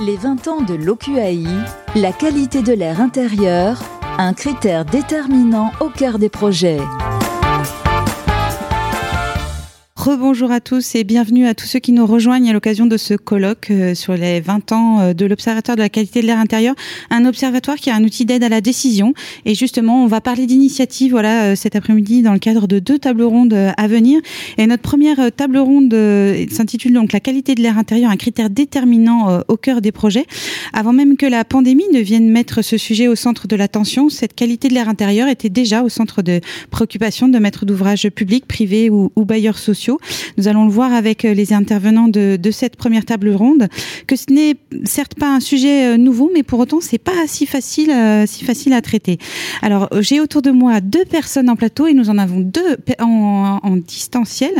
Les 20 ans de l'OQAI, la qualité de l'air intérieur, un critère déterminant au cœur des projets. Rebonjour à tous et bienvenue à tous ceux qui nous rejoignent à l'occasion de ce colloque euh, sur les 20 ans euh, de l'Observatoire de la qualité de l'air intérieur, un observatoire qui est un outil d'aide à la décision. Et justement, on va parler d'initiatives voilà, euh, cet après-midi dans le cadre de deux tables rondes à venir. Et notre première table ronde s'intitule donc La qualité de l'air intérieur, un critère déterminant au cœur des projets. Avant même que la pandémie ne vienne mettre ce sujet au centre de l'attention, cette qualité de l'air intérieur était déjà au centre de préoccupation de maîtres d'ouvrage publics, privés ou bailleurs sociaux. Nous allons le voir avec euh, les intervenants de, cette première table ronde, que ce n'est certes pas un sujet euh, nouveau, mais pour autant c'est pas si facile, euh, si facile à traiter. Alors j'ai autour de moi deux personnes en plateau et nous en avons deux en, distanciel.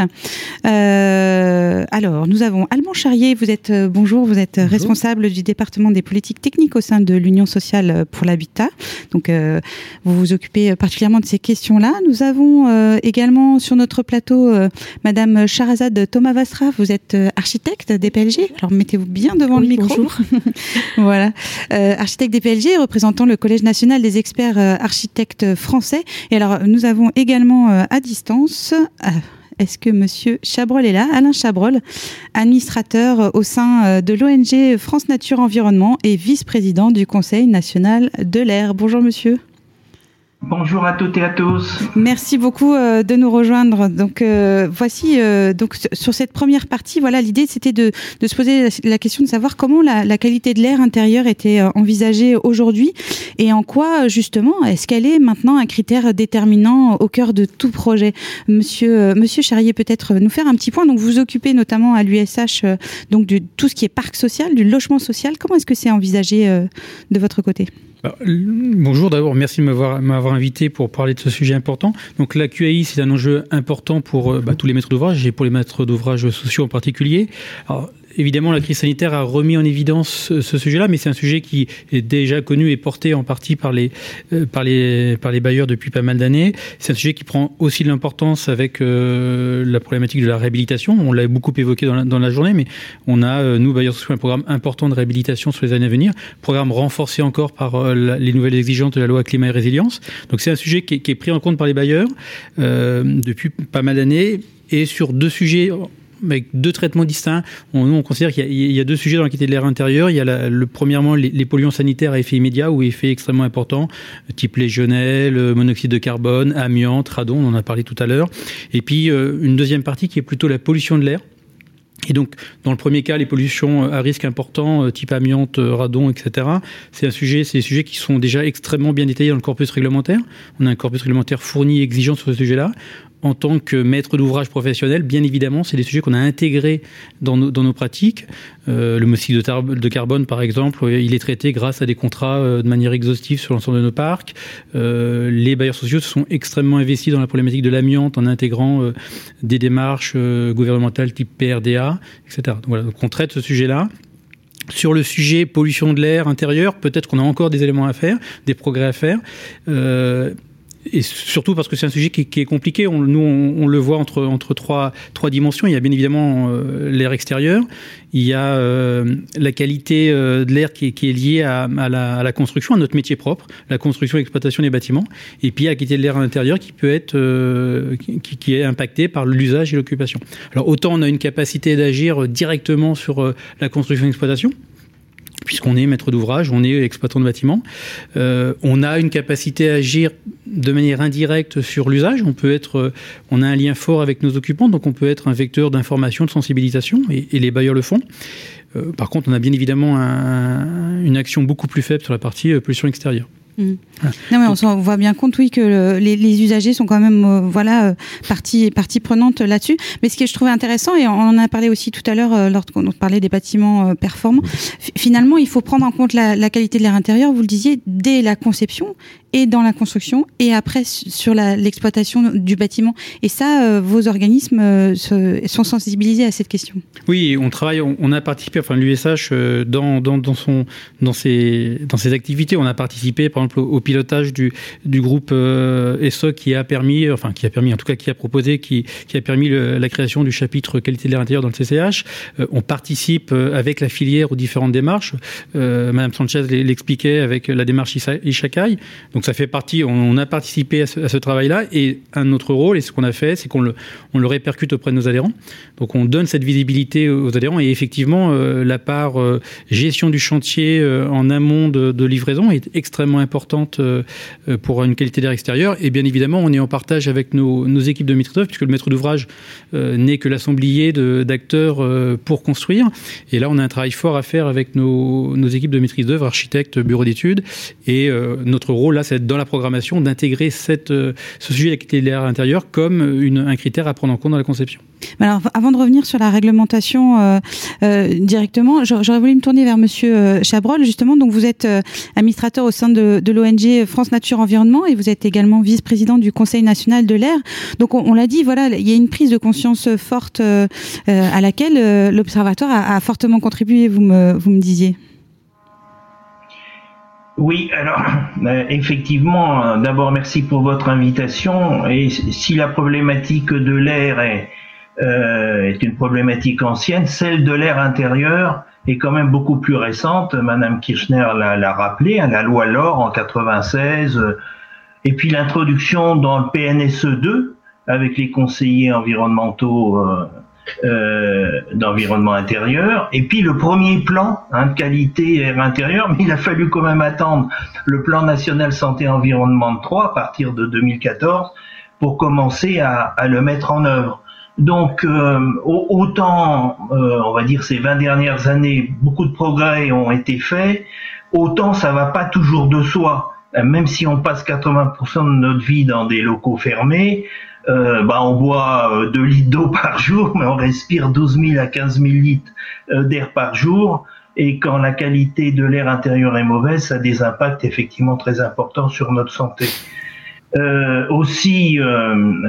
alors nous avons Alban Charrier, vous êtes bonjour, vous êtes responsable du département des politiques techniques au sein de l'Union sociale pour l'habitat. Donc vous vous occupez particulièrement de ces questions-là. Nous avons également sur notre plateau Madame Madame Charazade Thomas Vastra, vous êtes euh, architecte des PLG. Alors mettez-vous bien devant le micro. Bonjour. voilà, euh, architecte des PLG, représentant le Collège national des experts euh, architectes français. Et alors nous avons également à distance. est-ce que Monsieur Chabrol est là? Alain Chabrol, administrateur au sein de l'ONG France Nature Environnement et vice-président du Conseil national de l'air. Bonjour Monsieur. Bonjour à toutes et à tous. Merci beaucoup euh, de nous rejoindre. Donc euh, voici euh, donc sur cette première partie, voilà l'idée c'était de, de, se poser la, question de savoir comment la, qualité de l'air intérieur était envisagée aujourd'hui et en quoi justement est-ce qu'elle est maintenant un critère déterminant au cœur de tout projet. Monsieur Monsieur Charrier peut-être nous faire un petit point. Donc vous vous occupez notamment à l'USH donc de tout ce qui est parc social, du logement social. Comment est-ce que c'est envisagé de votre côté? Bonjour d'abord, merci de m'avoir invité pour parler de ce sujet important. Donc la QAI, c'est un enjeu important pour euh, bah, tous les maîtres d'ouvrage et pour les maîtres d'ouvrage sociaux en particulier. Évidemment, la crise sanitaire a remis en évidence ce, sujet-là, mais c'est un sujet qui est déjà connu et porté en partie par les, euh, par les, par les bailleurs depuis pas mal d'années. C'est un sujet qui prend aussi de l'importance avec euh, la problématique de la réhabilitation. On l'a beaucoup évoqué dans la, dans la, journée, mais on a, euh, nous, bailleurs sociaux, un programme important de réhabilitation sur les années à venir, programme renforcé encore par les nouvelles exigences de la loi climat et résilience. Donc c'est un sujet qui est, qui est, pris en compte par les bailleurs depuis pas mal d'années et sur deux sujets avec deux traitements distincts. On, nous, on considère qu'il y, a deux sujets dans la qualité de l'air intérieur. Il y a le, premièrement les, polluants sanitaires à effet immédiat ou effet extrêmement important, type légionnel, monoxyde de carbone, amiante, radon, on en a parlé tout à l'heure. Et puis euh, une deuxième partie qui est plutôt la pollution de l'air. Et donc, dans le premier cas, les pollutions à risque important, euh, type amiante, euh, radon, etc., c'est un sujet, c'est des sujets qui sont déjà extrêmement bien détaillés dans le corpus réglementaire. On a un corpus réglementaire fourni et exigeant sur ce sujet-là en tant que maître d'ouvrage professionnel, bien évidemment, c'est des sujets qu'on a intégrés dans nos, pratiques. Euh, le monoxyde de, carbone, par exemple, il est traité grâce à des contrats euh, de manière exhaustive sur l'ensemble de nos parcs. Euh, les bailleurs sociaux se sont extrêmement investis dans la problématique de l'amiante en intégrant euh, des démarches euh, gouvernementales type PRDA, etc. Donc on traite ce sujet-là. Sur le sujet pollution de l'air intérieur, peut-être qu'on a encore des éléments à faire, des progrès à faire. Et surtout parce que c'est un sujet qui, est compliqué. Nous, on, le voit entre, entre trois, trois dimensions. Il y a bien évidemment euh, l'air extérieur, il y a euh, la qualité euh, de l'air qui, est liée à, la, construction, à notre métier propre, la construction et l'exploitation des bâtiments, et puis il y a la qualité de l'air à l'intérieur qui peut être qui, qui, est impactée par l'usage et l'occupation. Alors autant on a une capacité d'agir directement sur la construction et l'exploitation, puisqu'on est maître d'ouvrage, on est exploitant de bâtiment. Euh, on a une capacité à agir de manière indirecte sur l'usage. On peut être, euh, on a un lien fort avec nos occupants, donc on peut être un vecteur d'information, de sensibilisation, et, les bailleurs le font. Euh, par contre, on a bien évidemment un, une action beaucoup plus faible sur la partie pollution extérieure. Mmh. Non, mais on se voit bien compte, oui, que le, les, les, usagers sont quand même, euh, voilà, euh, partie, partie prenante là-dessus. Mais ce que je trouvais intéressant, et on en a parlé aussi tout à l'heure euh, lorsqu'on parlait des bâtiments performants, finalement, il faut prendre en compte la, la qualité de l'air intérieur, vous le disiez, dès la conception et dans la construction et après sur l'exploitation du bâtiment. Et ça, vos organismes sont sensibilisés à cette question. Oui, on travaille, on, a participé, enfin l'USH dans, dans, dans, dans, ses, dans ses activités, on a participé par exemple au, pilotage du, du groupe ESSO qui a permis, enfin qui a permis, en tout cas qui a proposé, qui, qui a permis la création du chapitre qualité de l'air intérieur dans le CCH. on participe avec la filière aux différentes démarches. Euh, Madame Sanchez l'expliquait avec la démarche Ishakai. Donc ça fait partie, on, a participé à ce, travail-là. Et un autre rôle, et ce qu'on a fait, c'est qu'on le, répercute auprès de nos adhérents. Donc on donne cette visibilité aux adhérents. Et effectivement, euh, la part euh, gestion du chantier en amont de, livraison est extrêmement importante pour une qualité d'air extérieur. Et bien évidemment, on est en partage avec nos, équipes de maîtrise d'œuvre, puisque le maître d'ouvrage n'est que l'assemblier d'acteurs pour construire. Et là, on a un travail fort à faire avec nos, nos équipes de maîtrise d'œuvre, architectes, bureaux d'études. Et euh, notre rôle, là, c'est dans la programmation d'intégrer euh, ce sujet de l'air intérieur comme un critère à prendre en compte dans la conception. Alors, avant de revenir sur la réglementation euh, euh directement, j'aurais voulu me tourner vers Monsieur Chabrol, justement. Donc, vous êtes administrateur au sein de, l'ONG France Nature Environnement et vous êtes également vice-président du Conseil national de l'air. Donc, on, l'a dit, voilà, il y a une prise de conscience forte à laquelle l'Observatoire a, fortement contribué, vous me disiez. Oui, alors euh, effectivement, euh, d'abord merci pour votre invitation. Et si la problématique de l'air est, euh, est une problématique ancienne, celle de l'air intérieur est quand même beaucoup plus récente. Madame Kirchner l'a rappelé, hein, la loi LOR en 96, et puis l'introduction dans le PNSE 2 avec les conseillers environnementaux euh, d'environnement intérieur. Et puis le premier plan hein, de qualité air intérieur, mais il a fallu quand même attendre le plan national santé environnement 3 à partir de 2014 pour commencer à, à le mettre en œuvre. Donc euh, autant, euh, on va dire ces 20 dernières années, beaucoup de progrès ont été faits, autant ça va pas toujours de soi. Même si on passe 80% de notre vie dans des locaux fermés, euh, bah, on boit 2 euh, litres d'eau par jour, mais on respire 12 000 à 15 000 litres euh, d'air par jour. Et quand la qualité de l'air intérieur est mauvaise, ça a des impacts effectivement très importants sur notre santé. Euh, aussi,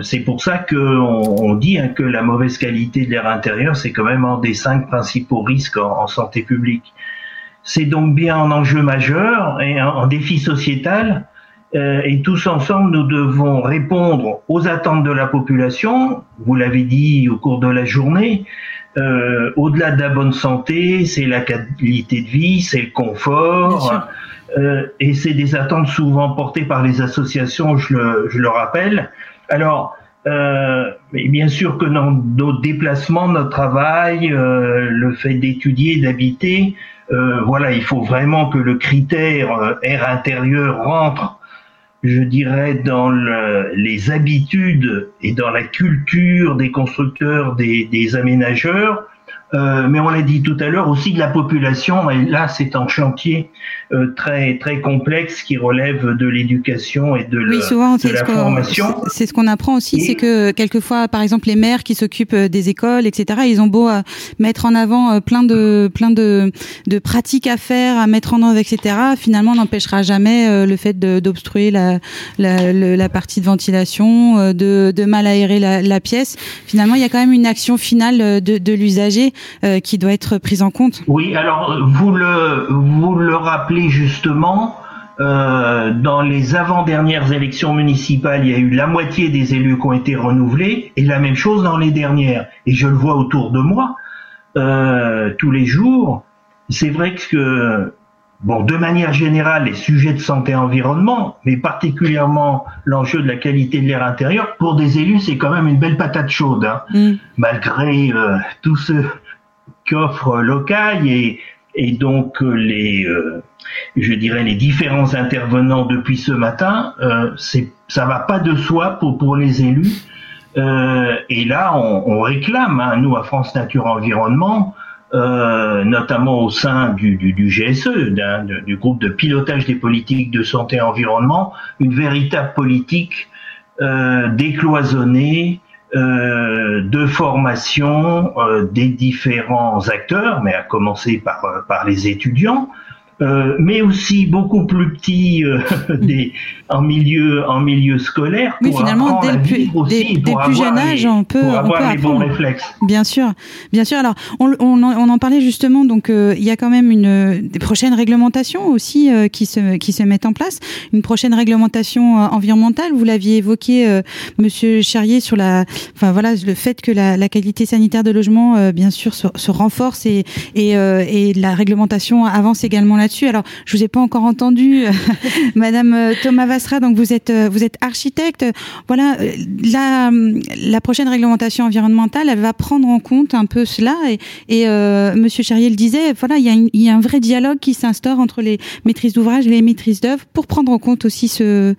c'est pour ça qu'on on dit hein, que la mauvaise qualité de l'air intérieur, c'est quand même un des cinq principaux risques en, santé publique. C'est donc bien un enjeu majeur et un défi sociétal euh, et tous ensemble, nous devons répondre aux attentes de la population. Vous l'avez dit au cours de la journée. Euh, au-delà de la bonne santé, c'est la qualité de vie, c'est le confort, euh, et c'est des attentes souvent portées par les associations, je le, je le rappelle. Alors, euh, bien sûr que dans nos déplacements, notre travail, euh, le fait d'étudier, d'habiter, voilà, il faut vraiment que le critère air intérieur rentre je dirais, dans les habitudes et dans la culture des constructeurs, des, des aménageurs, euh, mais on l'a dit tout à l'heure aussi de la population. Et là, c'est un chantier euh, très très complexe qui relève de l'éducation et de, oui, souvent, de la formation. C'est ce qu'on apprend aussi, c'est que quelquefois, par exemple, les maires qui s'occupent euh, des écoles, etc., ils ont beau mettre en avant plein de plein de, de pratiques à faire, à mettre en œuvre, etc. Finalement, n'empêchera jamais le fait d'obstruer la, la, la, partie de ventilation, de, de mal aérer la, la pièce. Finalement, il y a quand même une action finale de, de l'usager euh, qui doit être prise en compte. Oui, alors vous le, vous le rappelez justement. Euh, dans les avant-dernières élections municipales, il y a eu la moitié des élus qui ont été renouvelés, et la même chose dans les dernières. Et je le vois autour de moi euh, tous les jours. C'est vrai que, bon, de manière générale, les sujets de santé et environnement, mais particulièrement l'enjeu de la qualité de l'air intérieur, pour des élus, c'est quand même une belle patate chaude, hein, mm. malgré euh, tout ce qu'offre local et, et donc euh, les, euh, je dirais les différents intervenants depuis ce matin, euh, ça va pas de soi pour pour les élus. Euh, et là, on, on réclame, hein, nous à France Nature Environnement, euh, notamment au sein du, du, du GSE, du groupe de pilotage des politiques de santé et environnement, une véritable politique euh, décloisonnée, de formation euh, des différents acteurs, mais à commencer par, euh, par les étudiants, euh, mais aussi beaucoup plus petits euh, des, en milieu en milieu scolaire pour oui, finalement dès le plus, aussi, des, plus jeune âge on peut, on peut les bons réflexes. Bien sûr bien sûr. Alors on, on, on en parlait justement donc euh, il y a quand même une des prochaines réglementations aussi euh, qui se qui se mettent en place. Une prochaine réglementation environnementale. Vous l'aviez évoqué monsieur Charrier sur la enfin voilà le fait que la, la qualité sanitaire de logement bien sûr se, se renforce et et, et la réglementation avance également là dessus Alors, je vous ai pas encore entendu, Madame euh, Thomas Vassra. Donc, vous êtes euh, vous êtes architecte. Voilà, euh, la la prochaine réglementation environnementale, elle va prendre en compte un peu cela. Et, et Monsieur Charrier le disait. Voilà, il y a y a un vrai dialogue qui s'instaure entre les maîtrises d'ouvrage et les maîtrises d'œuvre pour prendre en compte aussi ce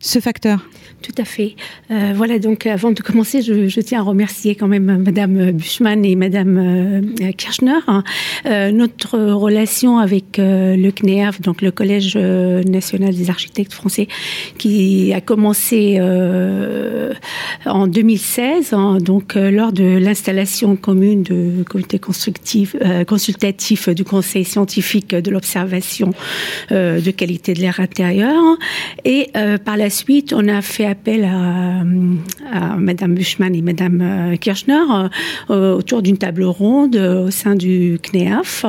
ce facteur. Tout à fait. Euh, voilà, donc avant de commencer, je, tiens à remercier quand même Madame Buschmann et Madame euh, Kirchner. Euh, notre relation avec euh, le CNEAF, donc le Collège euh, national des architectes français, qui a commencé euh, en 2016, hein, donc lors de l'installation commune de comité constructif, consultatif du Conseil scientifique de l'observation de qualité de l'air intérieur. Et par la suite, on a fait appel à, à Madame Buschmann et Madame euh, Kirchner euh, autour d'une table ronde euh, au sein du CNEAF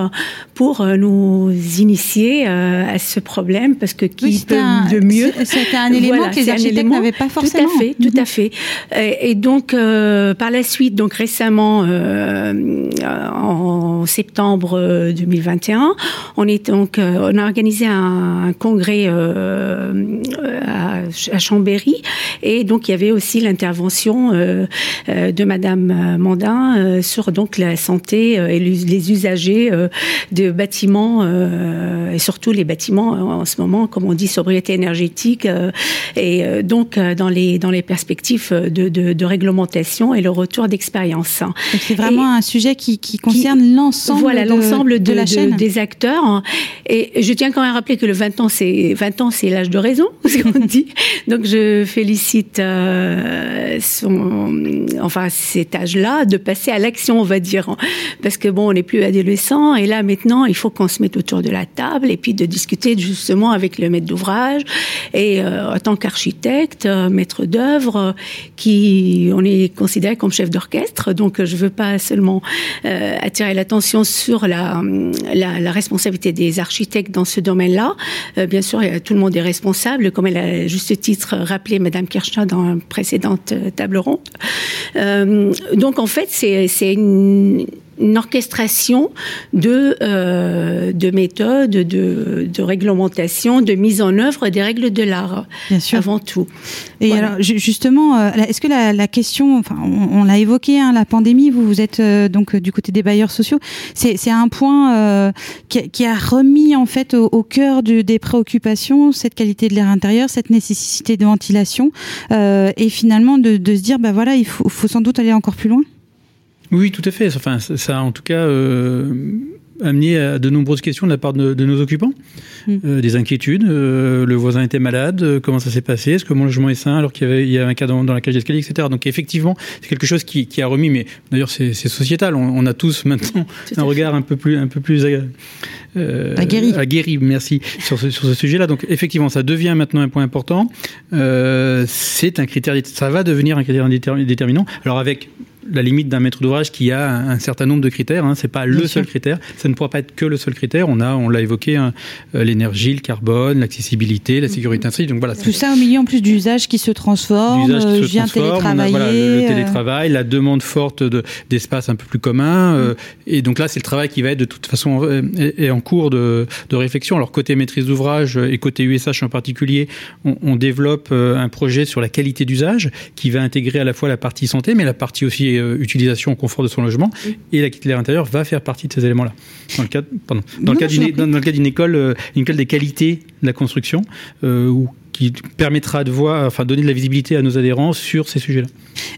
pour nous initier à ce problème parce que qui oui, peut un, de mieux C'était un élément voilà, que les architectes n'avaient pas forcément. Tout à fait, tout à fait. Et, et donc euh, par la suite, donc récemment euh, en septembre 2021, on est donc on a organisé un, un congrès à, à Chambéry et donc il y avait aussi l'intervention euh, euh, de Madame Mandin euh, sur donc la santé et les usagers de bâtiments et surtout les bâtiments en ce moment, comme on dit, sobriété énergétique et donc dans les dans les perspectives de, de, de réglementation et le retour d'expérience. C'est vraiment et, un sujet qui, qui concerne l'ensemble voilà, de, l'ensemble de, de, la chaîne. des acteurs. Et je tiens quand même à rappeler que le 20 ans, c'est 20 ans, c'est l'âge de raison, ce qu'on dit. Donc je félicite euh, son, enfin cet âge-là de passer à l'action, on va dire, parce que bon, on n'est plus adolescent et là maintenant, il faut qu'on se mette autour de la table et puis de discuter justement avec le maître d'ouvrage et euh, en tant qu'architecte, euh, maître d'œuvre, qui on est considéré comme chef d'orchestre. Donc je veux pas seulement attirer l'attention sur la, la, la, responsabilité des architectes dans ce domaine-là. Bien sûr, tout le monde est responsable, comme elle a juste titre rappelé Madame Kirchner dans une précédente table ronde. Euh, donc en fait, c'est une une orchestration de, euh, de méthodes, de, de réglementation, de mise en œuvre des règles de l'art, avant tout. Et voilà. alors, justement, euh, est-ce que la, la, question, enfin, on, on l'a évoqué, hein, la pandémie, vous, vous êtes euh, donc du côté des bailleurs sociaux, c'est un point euh, qui, qui, a remis en fait au, au cœur de, des préoccupations cette qualité de l'air intérieur, cette nécessité de ventilation, et finalement de, de, se dire, bah voilà, il faut, faut sans doute aller encore plus loin. Oui, tout à fait. Enfin, ça a en tout cas euh, amené à de nombreuses questions de la part de, de nos occupants, mmh. euh, des inquiétudes. Euh, le voisin était malade, comment ça s'est passé Est-ce que mon logement est sain alors qu'il y avait, il y avait un cas dans, dans la cage d'escalier, etc. Donc effectivement, c'est quelque chose qui, qui, a remis, mais d'ailleurs c'est sociétal. On, on, a tous maintenant un regard un peu plus, un peu plus aguerri. aguerri, merci, sur ce, sur ce sujet-là. Donc effectivement, ça devient maintenant un point important. C'est un critère, ça va devenir un critère déterminant. Alors avec la limite d'un maître d'ouvrage qui a un, certain nombre de critères. Hein, c'est pas Bien le sûr. seul critère. Ça ne pourra pas être que le seul critère. On a, on l'a évoqué, hein, l'énergie, le carbone, l'accessibilité, la sécurité ainsi. Donc voilà. Tout ça au milieu en plus d'usages qui se transforment. Qui euh, se je viens télétravailler. Voilà, le, le, télétravail, la demande forte de, d'espace un peu plus commun. Euh, et donc là, c'est le travail qui va être de toute façon euh, est, en cours de, de, réflexion. Alors côté maîtrise d'ouvrage et côté USH en particulier, on, on développe euh, un projet sur la qualité d'usage qui va intégrer à la fois la partie santé, mais la partie aussi euh, utilisation au confort de son logement oui. et la qualité de l'air intérieur va faire partie de ces éléments-là. Dans le cadre, pardon, dans, non, le cadre d'une, dans, dans le cadre d'une école, euh, une école des qualités de la construction, euh, où qui permettra de voir, enfin, donner de la visibilité à nos adhérents sur ces sujets-là.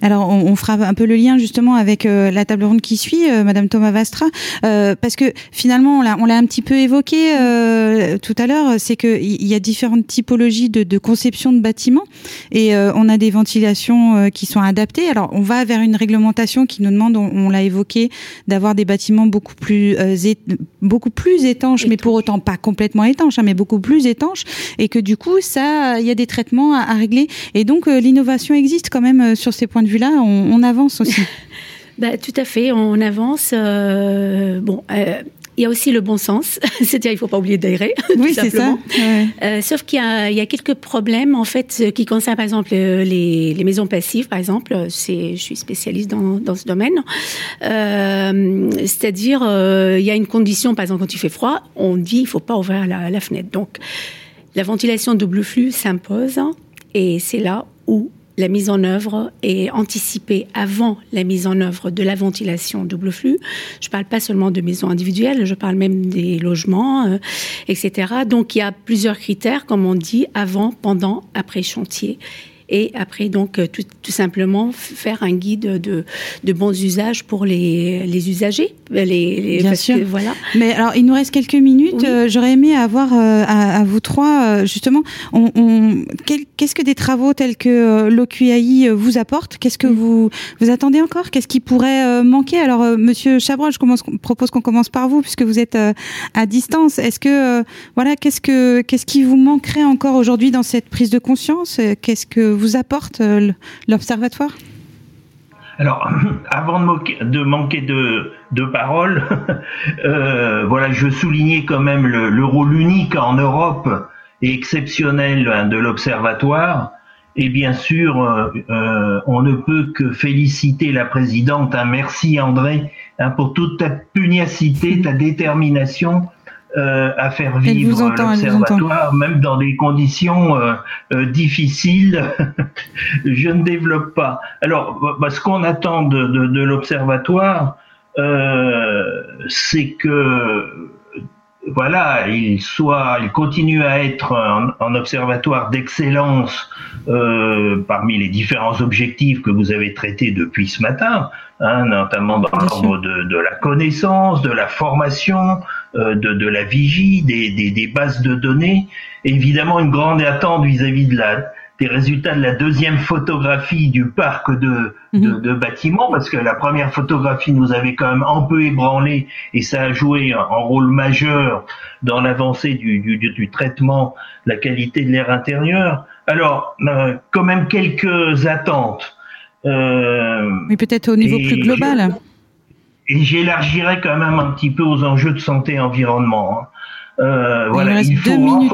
Alors, on, fera un peu le lien justement avec euh, la table ronde qui suit, euh, Madame Thomas Vastra, euh, parce que finalement, on l'a un petit peu évoqué tout à l'heure, c'est qu'il y a différentes typologies de, de, conception de bâtiments et on a des ventilations qui sont adaptées. Alors, on va vers une réglementation qui nous demande, on, l'a évoqué, d'avoir des bâtiments beaucoup plus beaucoup plus étanches, mais pour autant pas complètement étanches, hein, mais beaucoup plus étanches, et que du coup, ça, il y a des traitements à, à régler. Et donc, l'innovation existe quand même sur ces points de vue-là, on, avance aussi. bah, tout à fait, on avance. Euh, bon. Euh, il y a aussi le bon sens, c'est-à-dire il ne faut pas oublier d'aérer. Oui, c'est ça. Euh, sauf qu'il y, a quelques problèmes en fait qui concernent par exemple les, maisons passives, par exemple. C'est, je suis spécialiste dans, dans ce domaine. c'est-à-dire il y a une condition, par exemple quand il fait froid, on dit il faut pas ouvrir la, la fenêtre. Donc la ventilation double flux s'impose et c'est là où la mise en œuvre est anticipée avant la mise en œuvre de la ventilation double flux. Je ne parle pas seulement de maisons individuelles, je parle même des logements, euh, etc. Donc il y a plusieurs critères, comme on dit, avant, pendant, après chantier et après donc euh, tout, tout, simplement faire un guide de, de bons usages pour les, les usagers. Les, les Bien sûr. voilà. Mais alors il nous reste quelques minutes. Euh, j'aurais aimé avoir euh, à, vous trois justement. On, on Qu'est-ce que des travaux tels que l'OQAI vous apporte Qu'est-ce que vous vous attendez encore? Qu'est-ce qui pourrait manquer? Alors Monsieur Chabrol, je commence, propose qu'on commence par vous puisque vous êtes à distance. Est-ce que voilà qu'est-ce que qu'est-ce qui vous manquerait encore aujourd'hui dans cette prise de conscience? Qu'est-ce que vous apporte euh, l'Observatoire? Alors, avant de, manquer de, de paroles, euh, voilà, je soulignais quand même le, rôle unique en Europe et exceptionnel hein, de l'Observatoire. Et bien sûr, euh, on ne peut que féliciter la présidente. Hein. merci André hein, pour toute ta pugnacité, ta détermination euh, à faire vivre l'observatoire, même dans des conditions euh, euh, difficiles. je ne développe pas. Alors, bah, ce qu'on attend de, de, de l'observatoire, c'est que voilà, il soit, il continue à être un, observatoire d'excellence euh, parmi les différents objectifs que vous avez traités depuis ce matin, hein, notamment dans l'ordre de, de, la connaissance, de la formation, euh, de, de, la vigie, des, des, des, bases de données. Évidemment, une grande attente vis-à-vis de la des résultats de la deuxième photographie du parc de, de, mhm. de, bâtiments, parce que la première photographie nous avait quand même un peu ébranlé et ça a joué un, rôle majeur dans l'avancée du, du, du, traitement de la qualité de l'air intérieur. Alors, euh, quand même quelques attentes. Euh, Mais peut-être au niveau plus global. Et j'élargirais quand même un petit peu aux enjeux de santé et environnement. Hein. Euh, il voilà, il faut minutes.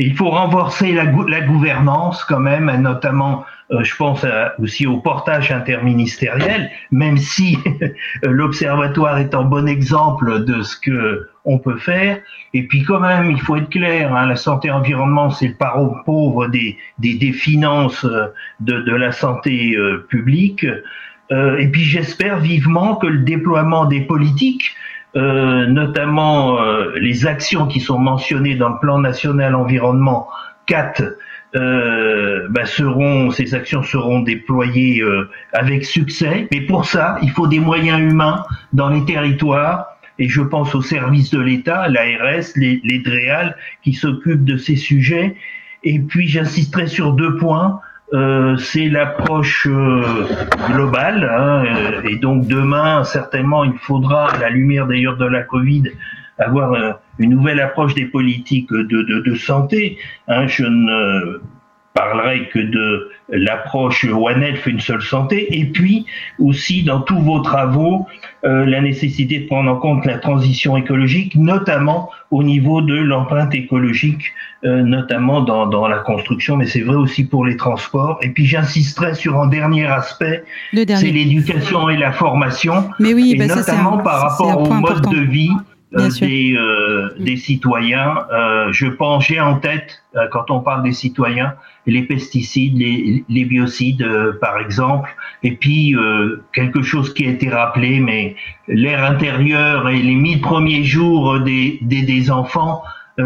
Il faut renforcer la, la gouvernance quand même, notamment, euh, je pense aussi au portage interministériel, même si l'observatoire est un bon exemple de ce que on peut faire. Et puis quand même, il faut être clair, hein, la santé environnement, c'est le parent pauvre des, des, des finances euh, de, de, la santé euh, publique. Et puis j'espère vivement que le déploiement des politiques euh, notamment euh, les actions qui sont mentionnées dans le plan national environnement 4 euh, bah, seront ces actions seront déployées euh, avec succès. Mais pour ça, il faut des moyens humains dans les territoires. Et je pense aux services de l'État, l'ARS, les, les DREAL, qui s'occupent de ces sujets. Et puis j'insisterai sur deux points. Euh, c'est l'approche euh, globale. Hein, euh, et donc demain, certainement, il faudra, à la lumière d'ailleurs de la Covid, avoir une nouvelle approche des politiques de, de, de santé. Hein, je ne parlerai que de l'approche One Health, une seule santé, et puis aussi dans tous vos travaux, euh, la nécessité de prendre en compte la transition écologique, notamment au niveau de l'empreinte écologique, euh, notamment dans, dans, la construction, mais c'est vrai aussi pour les transports. Et puis j'insisterai sur un dernier aspect, c'est l'éducation et la formation, mais oui, et bah notamment par rapport au mode de vie euh, des, euh, des, citoyens. Euh, je pense, j'ai en tête, euh, quand on parle des citoyens, les pesticides, les, les biocides, par exemple, et puis quelque chose qui a été rappelé, mais l'air intérieur et les mille premiers jours des, des, des enfants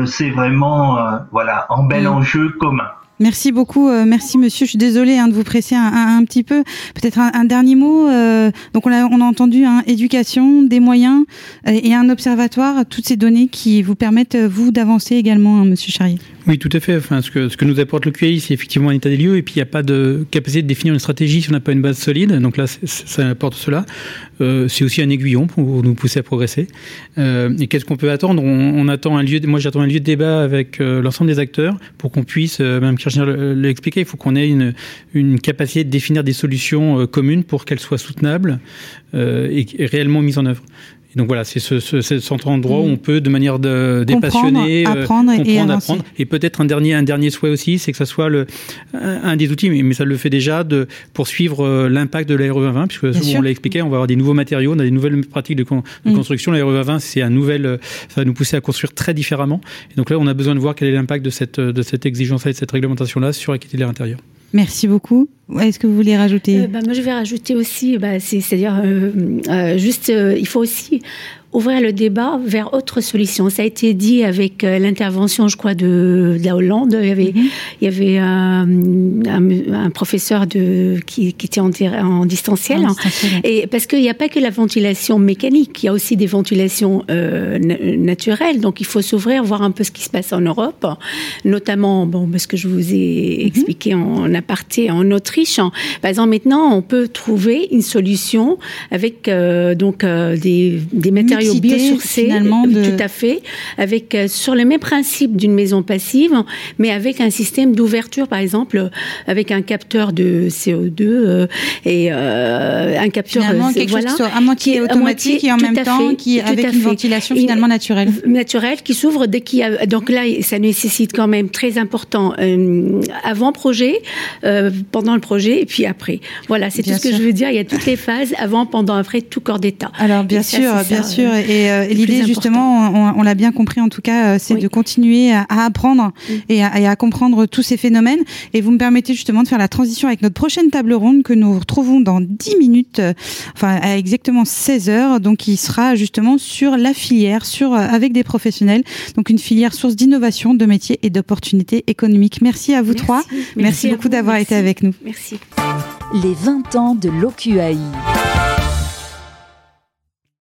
c'est vraiment voilà en bel mm. enjeu commun. Merci beaucoup, euh, merci monsieur. Je suis désolée hein, de vous presser un, un, petit peu. Peut-être un, dernier mot. Euh, donc on a, on a entendu hein, éducation, des moyens euh, et un observatoire, toutes ces données qui vous permettent vous d'avancer également, hein, monsieur Charrier. Oui, tout à fait. Enfin, ce que, ce que nous apporte le QI, c'est effectivement un état des lieux, et puis il n'y a pas de capacité de définir une stratégie si on n'a pas une base solide. Donc là, ça apporte cela. Euh, c'est aussi un aiguillon pour nous pousser à progresser. Euh, et qu'est-ce qu'on peut attendre? On, attend un lieu. Moi, j'attends un lieu de débat avec euh, l'ensemble des acteurs pour qu'on puisse, même Kirchner l'a expliqué, il faut qu'on ait une, capacité de définir des solutions communes pour qu'elles soient soutenables et réellement mises en œuvre donc voilà, c'est ce, ce, cet endroit où mm. on peut, de manière de, dépassionnée, euh, apprendre, et, apprendre. Et peut-être un dernier, un dernier souhait aussi, c'est que ça soit le, un des outils, mais, ça le fait déjà, de poursuivre euh, l'impact de l'aéro 2020, puisque on l'a expliqué, on va avoir des nouveaux matériaux, on a des nouvelles pratiques de, mm. construction. L'aéro 2020, c'est un nouvel, euh, ça va nous pousser à construire très différemment. Et donc là, on a besoin de voir quel est l'impact de cette, de cette exigence-là et de cette réglementation-là sur la qualité de l'air intérieur. Merci beaucoup. Est-ce que vous voulez rajouter? Euh, bah, Moi, je vais rajouter aussi, bah, c'est-à-dire, euh, euh, juste, il faut aussi ouvrir le débat vers autre solutions. Ça a été dit avec euh, l'intervention, je crois, de, de, la Hollande. Il y avait, mhm. il y avait un, un, professeur de, qui, qui était en, en distanciel. Et parce qu'il n'y a pas que la ventilation mécanique, il y a aussi des ventilations euh, naturelles. Donc il faut s'ouvrir, voir un peu ce qui se passe en Europe, notamment, bon, parce que je vous ai mhm. expliqué en aparté en Autriche. Par exemple, maintenant, on peut trouver une solution avec euh, donc euh, des, des matériaux biosourcés, finalement tout à fait, avec euh, sur le même principe d'une maison passive, mais avec un système d'ouverture, par exemple, avec un capteur de CO2 euh, et euh, un capteur finalement, quelque voilà, chose qui soit à moitié automatique et en même temps qui avec une ventilation finalement naturelle, naturelle qui s'ouvre dès qu'il y a. Donc là, ça nécessite quand même très important avant projet, pendant le projet et puis après. Voilà, c'est tout ce que je veux dire. Il y a toutes les phases avant, pendant, après, tout corps d'état. Alors bien sûr, bien sûr. Et, euh, l'idée, justement, on, l'a bien compris en tout cas, euh, c'est de continuer à, apprendre et, à, comprendre tous ces phénomènes. Et vous me permettez justement de faire la transition avec notre prochaine table ronde que nous retrouvons dans 10 minutes, euh, enfin à exactement 16 heures. Donc, qui sera justement sur la filière, sur avec des professionnels. Donc, une filière source d'innovation, de métiers et d'opportunités économiques. Merci à vous trois. Merci, beaucoup d'avoir été avec nous. Merci. Les 20 ans de l'OQAI.